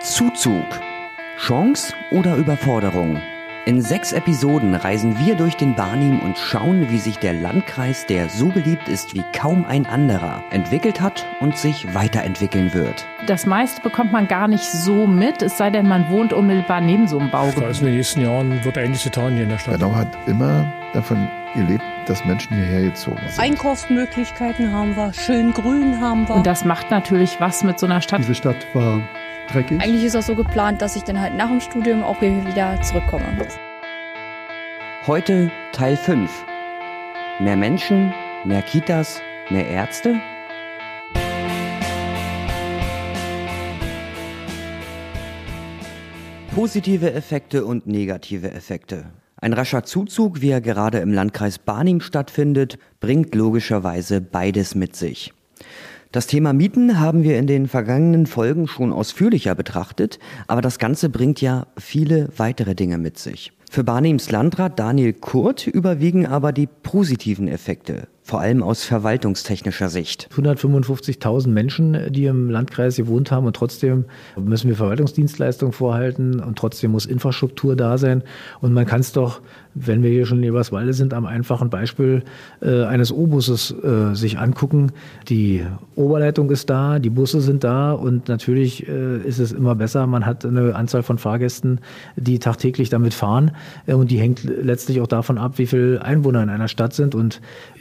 Zuzug. Chance oder Überforderung? In sechs Episoden reisen wir durch den Barnim und schauen, wie sich der Landkreis, der so beliebt ist wie kaum ein anderer, entwickelt hat und sich weiterentwickeln wird. Das meiste bekommt man gar nicht so mit, es sei denn, man wohnt unmittelbar neben so einem Baugebiet. Also in den nächsten Jahren wird einiges getan hier in der Stadt. Bernau hat immer davon gelebt, dass Menschen hierher gezogen sind. Einkaufsmöglichkeiten haben wir, schön grün haben wir. Und das macht natürlich was mit so einer Stadt. Diese Stadt war dreckig. Eigentlich ist das so geplant, dass ich dann halt nach dem Studium auch hier wieder zurückkomme. Heute Teil 5. Mehr Menschen, mehr Kitas, mehr Ärzte? Positive Effekte und negative Effekte. Ein rascher Zuzug, wie er gerade im Landkreis Barnim stattfindet, bringt logischerweise beides mit sich. Das Thema Mieten haben wir in den vergangenen Folgen schon ausführlicher betrachtet, aber das Ganze bringt ja viele weitere Dinge mit sich. Für Barnims Landrat Daniel Kurt überwiegen aber die positiven Effekte, vor allem aus verwaltungstechnischer Sicht. 155.000 Menschen, die im Landkreis gewohnt haben und trotzdem müssen wir Verwaltungsdienstleistungen vorhalten und trotzdem muss Infrastruktur da sein. Und man kann es doch, wenn wir hier schon in Eberswalde sind, am einfachen Beispiel äh, eines O-Busses äh, sich angucken. Die Oberleitung ist da, die Busse sind da und natürlich äh, ist es immer besser, man hat eine Anzahl von Fahrgästen, die tagtäglich damit fahren äh, und die hängt letztlich auch davon ab, wie viele Einwohner in einer Stadt sind und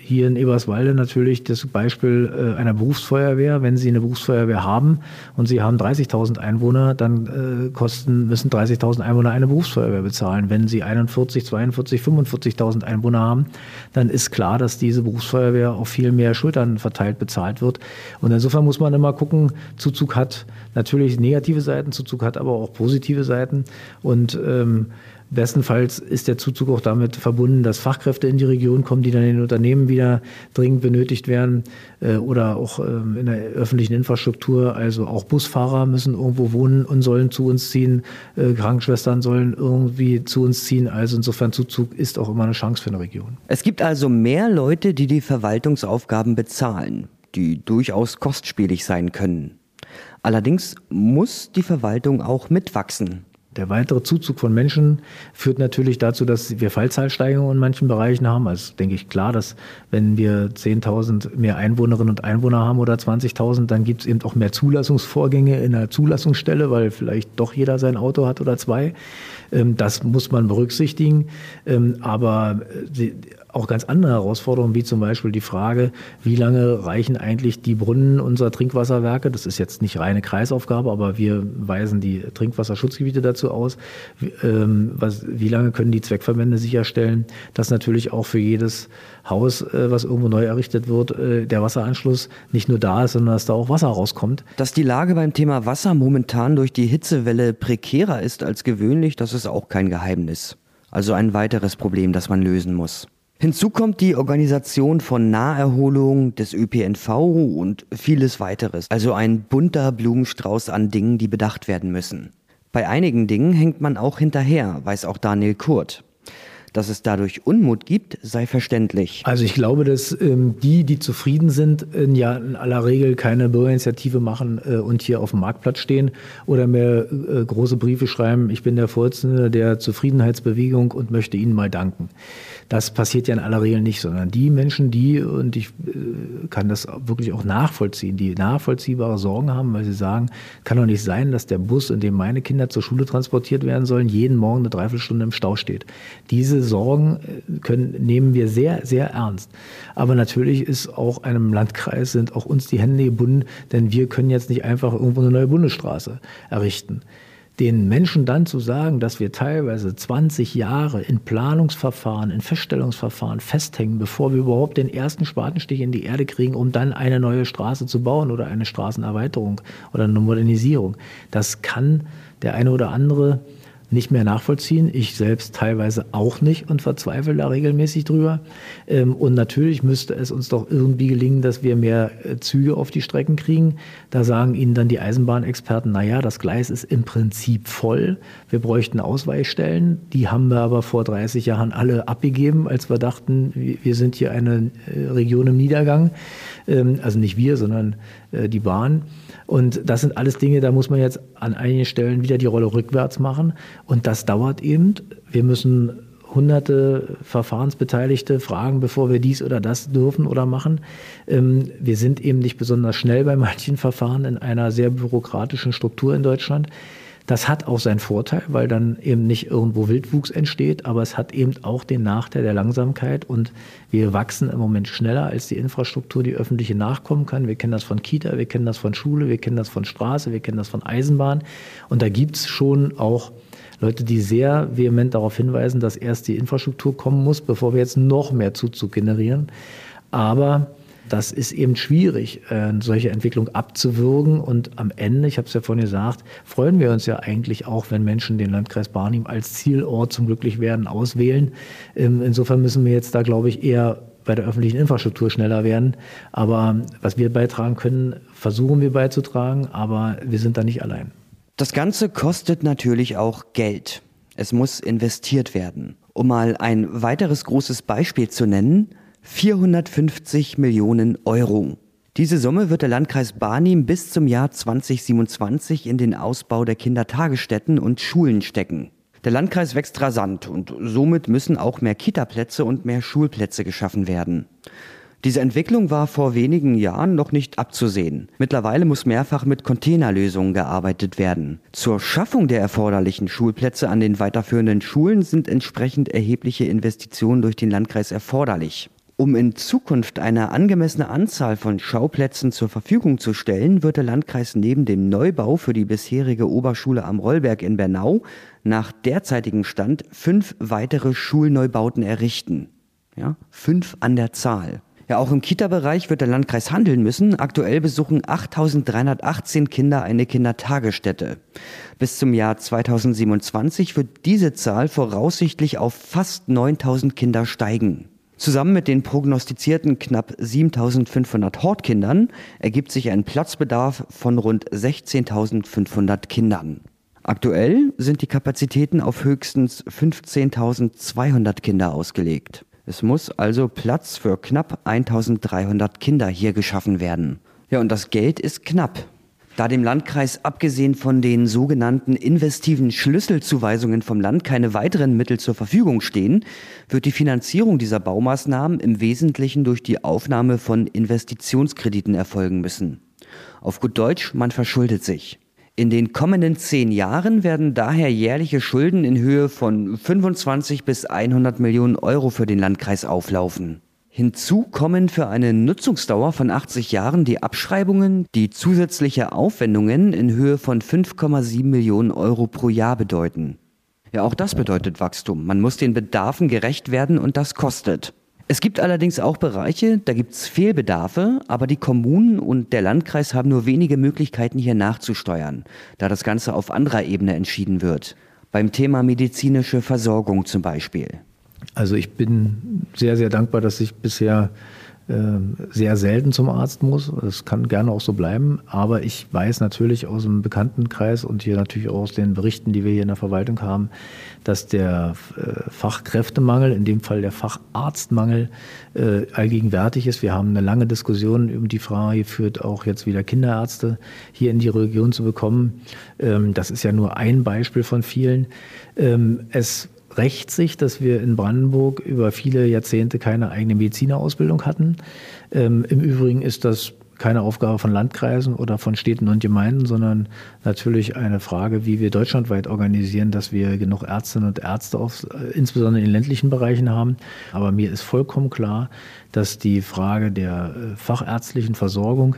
hier in Eberswalde natürlich das Beispiel äh, einer Berufsfeuerwehr. Wenn Sie eine Berufsfeuerwehr haben und Sie haben 30.000 Einwohner, dann äh, kosten, müssen 30.000 Einwohner eine Berufsfeuerwehr bezahlen. Wenn Sie 41, 42, 45.000 Einwohner haben, dann ist klar, dass diese Berufsfeuerwehr auf viel mehr Schultern verteilt bezahlt wird. Und insofern muss man immer gucken, Zuzug hat natürlich negative Seiten, Zuzug hat aber auch positive Seiten. Und ähm, Bestenfalls ist der Zuzug auch damit verbunden, dass Fachkräfte in die Region kommen, die dann in den Unternehmen wieder dringend benötigt werden äh, oder auch ähm, in der öffentlichen Infrastruktur. Also auch Busfahrer müssen irgendwo wohnen und sollen zu uns ziehen. Äh, Krankenschwestern sollen irgendwie zu uns ziehen. Also insofern Zuzug ist auch immer eine Chance für eine Region. Es gibt also mehr Leute, die die Verwaltungsaufgaben bezahlen, die durchaus kostspielig sein können. Allerdings muss die Verwaltung auch mitwachsen. Der weitere Zuzug von Menschen führt natürlich dazu, dass wir Fallzahlsteigerungen in manchen Bereichen haben. Also denke ich klar, dass wenn wir 10.000 mehr Einwohnerinnen und Einwohner haben oder 20.000, dann gibt es eben auch mehr Zulassungsvorgänge in der Zulassungsstelle, weil vielleicht doch jeder sein Auto hat oder zwei. Ähm, das muss man berücksichtigen. Ähm, aber äh, auch ganz andere Herausforderungen, wie zum Beispiel die Frage, wie lange reichen eigentlich die Brunnen unserer Trinkwasserwerke? Das ist jetzt nicht reine Kreisaufgabe, aber wir weisen die Trinkwasserschutzgebiete dazu aus. Ähm, was, wie lange können die Zweckverbände sicherstellen, dass natürlich auch für jedes Haus, äh, was irgendwo neu errichtet wird, äh, der Wasseranschluss nicht nur da ist, sondern dass da auch Wasser rauskommt? Dass die Lage beim Thema Wasser momentan durch die Hitzewelle prekärer ist als gewöhnlich, das ist auch kein Geheimnis. Also ein weiteres Problem, das man lösen muss. Hinzu kommt die Organisation von Naherholung des ÖPNV und vieles weiteres. Also ein bunter Blumenstrauß an Dingen, die bedacht werden müssen. Bei einigen Dingen hängt man auch hinterher, weiß auch Daniel Kurt. Dass es dadurch Unmut gibt, sei verständlich. Also ich glaube, dass ähm, die, die zufrieden sind, in, ja in aller Regel keine Bürgerinitiative machen äh, und hier auf dem Marktplatz stehen oder mir äh, große Briefe schreiben, ich bin der Vorsitzende der Zufriedenheitsbewegung und möchte Ihnen mal danken. Das passiert ja in aller Regel nicht, sondern die Menschen, die, und ich äh, kann das wirklich auch nachvollziehen, die nachvollziehbare Sorgen haben, weil sie sagen, kann doch nicht sein, dass der Bus, in dem meine Kinder zur Schule transportiert werden sollen, jeden Morgen eine Dreiviertelstunde im Stau steht. Diese Sorgen äh, können, nehmen wir sehr, sehr ernst. Aber natürlich ist auch einem Landkreis, sind auch uns die Hände gebunden, denn wir können jetzt nicht einfach irgendwo eine neue Bundesstraße errichten den Menschen dann zu sagen, dass wir teilweise 20 Jahre in Planungsverfahren, in Feststellungsverfahren festhängen, bevor wir überhaupt den ersten Spatenstich in die Erde kriegen, um dann eine neue Straße zu bauen oder eine Straßenerweiterung oder eine Modernisierung. Das kann der eine oder andere nicht mehr nachvollziehen. Ich selbst teilweise auch nicht und verzweifle da regelmäßig drüber. Ähm, und natürlich müsste es uns doch irgendwie gelingen, dass wir mehr äh, Züge auf die Strecken kriegen. Da sagen Ihnen dann die Eisenbahnexperten, na ja, das Gleis ist im Prinzip voll. Wir bräuchten Ausweichstellen. Die haben wir aber vor 30 Jahren alle abgegeben, als wir dachten, wir sind hier eine äh, Region im Niedergang. Ähm, also nicht wir, sondern äh, die Bahn. Und das sind alles Dinge, da muss man jetzt an einigen Stellen wieder die Rolle rückwärts machen. Und das dauert eben. Wir müssen hunderte Verfahrensbeteiligte fragen, bevor wir dies oder das dürfen oder machen. Ähm, wir sind eben nicht besonders schnell bei manchen Verfahren in einer sehr bürokratischen Struktur in Deutschland. Das hat auch seinen Vorteil, weil dann eben nicht irgendwo Wildwuchs entsteht, aber es hat eben auch den Nachteil der Langsamkeit und wir wachsen im Moment schneller, als die Infrastruktur, die öffentliche nachkommen kann. Wir kennen das von Kita, wir kennen das von Schule, wir kennen das von Straße, wir kennen das von Eisenbahn und da gibt's schon auch Leute, die sehr vehement darauf hinweisen, dass erst die Infrastruktur kommen muss, bevor wir jetzt noch mehr Zuzug generieren. Aber das ist eben schwierig, äh, solche Entwicklung abzuwürgen. Und am Ende, ich habe es ja vorhin gesagt, freuen wir uns ja eigentlich auch, wenn Menschen den Landkreis Barnim als Zielort zum Glücklichwerden auswählen. Ähm, insofern müssen wir jetzt da, glaube ich, eher bei der öffentlichen Infrastruktur schneller werden. Aber was wir beitragen können, versuchen wir beizutragen, aber wir sind da nicht allein. Das Ganze kostet natürlich auch Geld. Es muss investiert werden. Um mal ein weiteres großes Beispiel zu nennen, 450 Millionen Euro. Diese Summe wird der Landkreis Barnim bis zum Jahr 2027 in den Ausbau der Kindertagesstätten und Schulen stecken. Der Landkreis wächst rasant und somit müssen auch mehr Kitaplätze und mehr Schulplätze geschaffen werden. Diese Entwicklung war vor wenigen Jahren noch nicht abzusehen. Mittlerweile muss mehrfach mit Containerlösungen gearbeitet werden. Zur Schaffung der erforderlichen Schulplätze an den weiterführenden Schulen sind entsprechend erhebliche Investitionen durch den Landkreis erforderlich. Um in Zukunft eine angemessene Anzahl von Schauplätzen zur Verfügung zu stellen, wird der Landkreis neben dem Neubau für die bisherige Oberschule am Rollberg in Bernau nach derzeitigem Stand fünf weitere Schulneubauten errichten. Ja, fünf an der Zahl. Ja, auch im Kita-Bereich wird der Landkreis handeln müssen. Aktuell besuchen 8.318 Kinder eine Kindertagesstätte. Bis zum Jahr 2027 wird diese Zahl voraussichtlich auf fast 9.000 Kinder steigen. Zusammen mit den prognostizierten knapp 7500 Hortkindern ergibt sich ein Platzbedarf von rund 16.500 Kindern. Aktuell sind die Kapazitäten auf höchstens 15.200 Kinder ausgelegt. Es muss also Platz für knapp 1.300 Kinder hier geschaffen werden. Ja, und das Geld ist knapp. Da dem Landkreis abgesehen von den sogenannten investiven Schlüsselzuweisungen vom Land keine weiteren Mittel zur Verfügung stehen, wird die Finanzierung dieser Baumaßnahmen im Wesentlichen durch die Aufnahme von Investitionskrediten erfolgen müssen. Auf gut Deutsch, man verschuldet sich. In den kommenden zehn Jahren werden daher jährliche Schulden in Höhe von 25 bis 100 Millionen Euro für den Landkreis auflaufen. Hinzu kommen für eine Nutzungsdauer von 80 Jahren die Abschreibungen, die zusätzliche Aufwendungen in Höhe von 5,7 Millionen Euro pro Jahr bedeuten. Ja, auch das bedeutet Wachstum. Man muss den Bedarfen gerecht werden und das kostet. Es gibt allerdings auch Bereiche, da gibt es Fehlbedarfe, aber die Kommunen und der Landkreis haben nur wenige Möglichkeiten hier nachzusteuern, da das Ganze auf anderer Ebene entschieden wird. Beim Thema medizinische Versorgung zum Beispiel. Also ich bin sehr, sehr dankbar, dass ich bisher sehr selten zum Arzt muss. Das kann gerne auch so bleiben. Aber ich weiß natürlich aus dem Bekanntenkreis und hier natürlich auch aus den Berichten, die wir hier in der Verwaltung haben, dass der äh, Fachkräftemangel, in dem Fall der Facharztmangel, äh, allgegenwärtig ist. Wir haben eine lange Diskussion über die Frage geführt, auch jetzt wieder Kinderärzte hier in die Region zu bekommen. Ähm, das ist ja nur ein Beispiel von vielen. Ähm, es rächt sich, dass wir in Brandenburg über viele Jahrzehnte keine eigene Medizinerausbildung hatten. Ähm, Im Übrigen ist das keine Aufgabe von Landkreisen oder von Städten und Gemeinden, sondern natürlich eine Frage, wie wir deutschlandweit organisieren, dass wir genug Ärztinnen und Ärzte, auf, äh, insbesondere in ländlichen Bereichen haben. Aber mir ist vollkommen klar, dass die Frage der äh, fachärztlichen Versorgung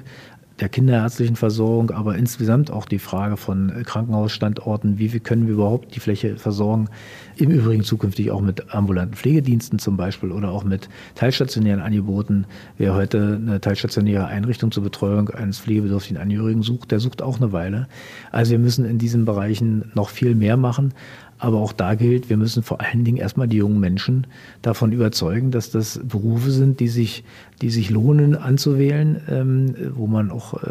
der kinderärztlichen Versorgung, aber insgesamt auch die Frage von äh, Krankenhausstandorten, wie können wir überhaupt die Fläche versorgen, im Übrigen zukünftig auch mit ambulanten Pflegediensten zum Beispiel oder auch mit teilstationären Angeboten. Wer heute eine teilstationäre Einrichtung zur Betreuung eines pflegebedürftigen Angehörigen sucht, der sucht auch eine Weile. Also wir müssen in diesen Bereichen noch viel mehr machen. Aber auch da gilt, wir müssen vor allen Dingen erstmal die jungen Menschen davon überzeugen, dass das Berufe sind, die sich, die sich lohnen anzuwählen, ähm, wo man auch äh,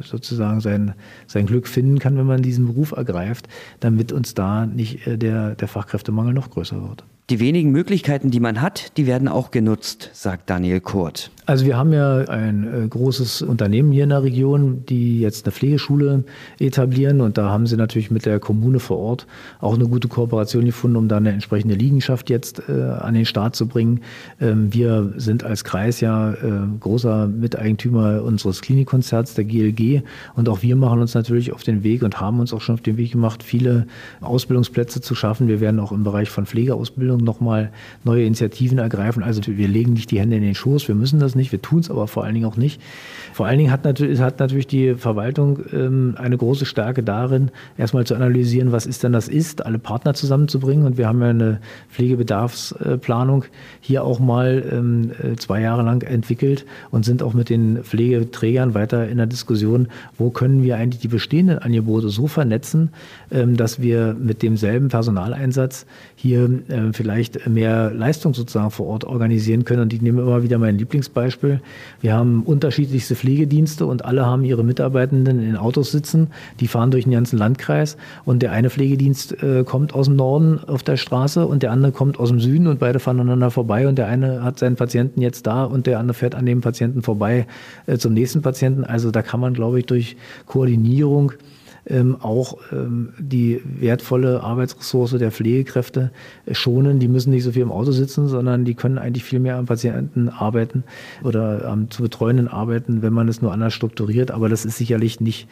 sozusagen sein, sein Glück finden kann, wenn man diesen Beruf ergreift, damit uns da nicht äh, der, der Fachkräftemangel noch größer wird. Die wenigen Möglichkeiten, die man hat, die werden auch genutzt, sagt Daniel Kurt. Also wir haben ja ein äh, großes Unternehmen hier in der Region, die jetzt eine Pflegeschule etablieren und da haben sie natürlich mit der Kommune vor Ort auch eine gute Kooperation gefunden, um da eine entsprechende Liegenschaft jetzt äh, an den Start zu bringen. Ähm, wir sind als Kreis ja äh, großer Miteigentümer unseres Klinikkonzerts, der GLG und auch wir machen uns natürlich auf den Weg und haben uns auch schon auf den Weg gemacht, viele Ausbildungsplätze zu schaffen. Wir werden auch im Bereich von Pflegeausbildung und nochmal neue Initiativen ergreifen. Also wir legen nicht die Hände in den Schoß, wir müssen das nicht, wir tun es aber vor allen Dingen auch nicht. Vor allen Dingen hat natürlich, hat natürlich die Verwaltung ähm, eine große Stärke darin, erstmal zu analysieren, was ist denn das ist, alle Partner zusammenzubringen. Und wir haben ja eine Pflegebedarfsplanung hier auch mal ähm, äh, zwei Jahre lang entwickelt und sind auch mit den Pflegeträgern weiter in der Diskussion, wo können wir eigentlich die bestehenden Angebote so vernetzen, ähm, dass wir mit demselben Personaleinsatz hier äh, vielleicht vielleicht mehr Leistung sozusagen vor Ort organisieren können. Und ich nehme immer wieder mein Lieblingsbeispiel. Wir haben unterschiedlichste Pflegedienste und alle haben ihre Mitarbeitenden in Autos sitzen. Die fahren durch den ganzen Landkreis und der eine Pflegedienst äh, kommt aus dem Norden auf der Straße und der andere kommt aus dem Süden und beide fahren aneinander vorbei und der eine hat seinen Patienten jetzt da und der andere fährt an dem Patienten vorbei äh, zum nächsten Patienten. Also da kann man, glaube ich, durch Koordinierung ähm, auch ähm, die wertvolle Arbeitsressource der Pflegekräfte schonen. Die müssen nicht so viel im Auto sitzen, sondern die können eigentlich viel mehr am Patienten arbeiten oder am zu betreuenden arbeiten, wenn man es nur anders strukturiert. Aber das ist sicherlich nicht,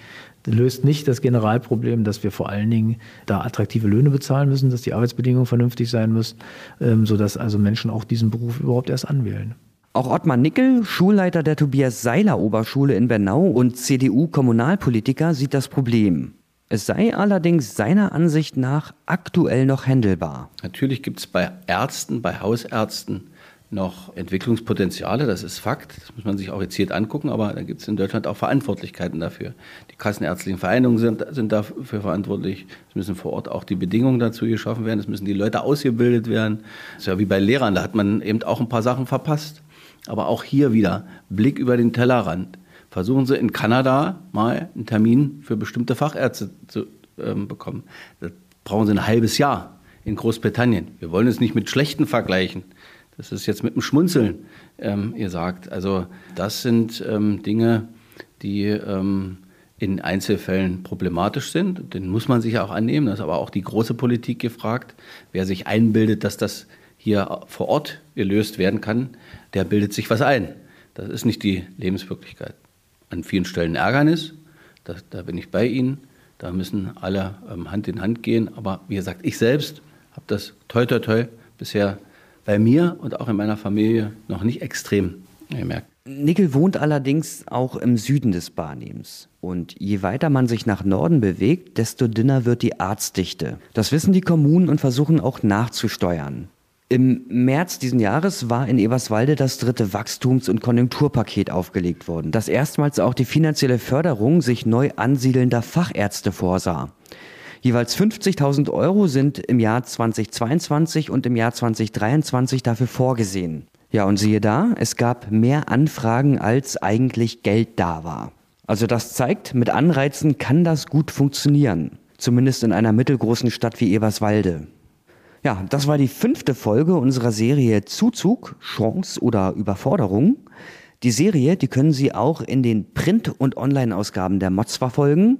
löst nicht das Generalproblem, dass wir vor allen Dingen da attraktive Löhne bezahlen müssen, dass die Arbeitsbedingungen vernünftig sein müssen, ähm, sodass also Menschen auch diesen Beruf überhaupt erst anwählen. Auch Ottmar Nickel, Schulleiter der Tobias Seiler Oberschule in Bernau und CDU-Kommunalpolitiker, sieht das Problem. Es sei allerdings seiner Ansicht nach aktuell noch händelbar. Natürlich gibt es bei Ärzten, bei Hausärzten noch Entwicklungspotenziale, das ist Fakt. Das muss man sich auch hier angucken, aber da gibt es in Deutschland auch Verantwortlichkeiten dafür. Die kassenärztlichen Vereinigungen sind, sind dafür verantwortlich. Es müssen vor Ort auch die Bedingungen dazu geschaffen werden. Es müssen die Leute ausgebildet werden. Das ist ja wie bei Lehrern, da hat man eben auch ein paar Sachen verpasst. Aber auch hier wieder Blick über den Tellerrand. Versuchen Sie in Kanada mal einen Termin für bestimmte Fachärzte zu ähm, bekommen. Da brauchen Sie ein halbes Jahr in Großbritannien. Wir wollen es nicht mit schlechten vergleichen. Das ist jetzt mit dem Schmunzeln ähm, ihr sagt. Also das sind ähm, Dinge, die ähm, in Einzelfällen problematisch sind. Den muss man sich auch annehmen. Da ist aber auch die große Politik gefragt. Wer sich einbildet, dass das hier vor Ort gelöst werden kann, der bildet sich was ein. Das ist nicht die Lebenswirklichkeit. An vielen Stellen Ärgernis, da, da bin ich bei Ihnen. Da müssen alle ähm, Hand in Hand gehen. Aber wie gesagt, ich selbst habe das toi toi toi bisher bei mir und auch in meiner Familie noch nicht extrem gemerkt. Nickel wohnt allerdings auch im Süden des Barnehms. Und je weiter man sich nach Norden bewegt, desto dünner wird die Arztdichte. Das wissen die Kommunen und versuchen auch nachzusteuern. Im März diesen Jahres war in Eberswalde das dritte Wachstums- und Konjunkturpaket aufgelegt worden, das erstmals auch die finanzielle Förderung sich neu ansiedelnder Fachärzte vorsah. Jeweils 50.000 Euro sind im Jahr 2022 und im Jahr 2023 dafür vorgesehen. Ja, und siehe da, es gab mehr Anfragen, als eigentlich Geld da war. Also das zeigt, mit Anreizen kann das gut funktionieren. Zumindest in einer mittelgroßen Stadt wie Eberswalde. Ja, das war die fünfte Folge unserer Serie Zuzug, Chance oder Überforderung. Die Serie, die können Sie auch in den Print- und Online-Ausgaben der Mods verfolgen.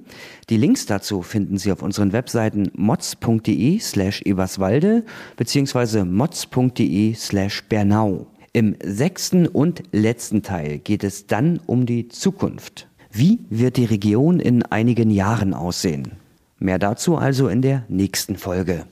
Die Links dazu finden Sie auf unseren Webseiten mods.de slash eberswalde bzw. mods.de slash bernau. Im sechsten und letzten Teil geht es dann um die Zukunft. Wie wird die Region in einigen Jahren aussehen? Mehr dazu also in der nächsten Folge.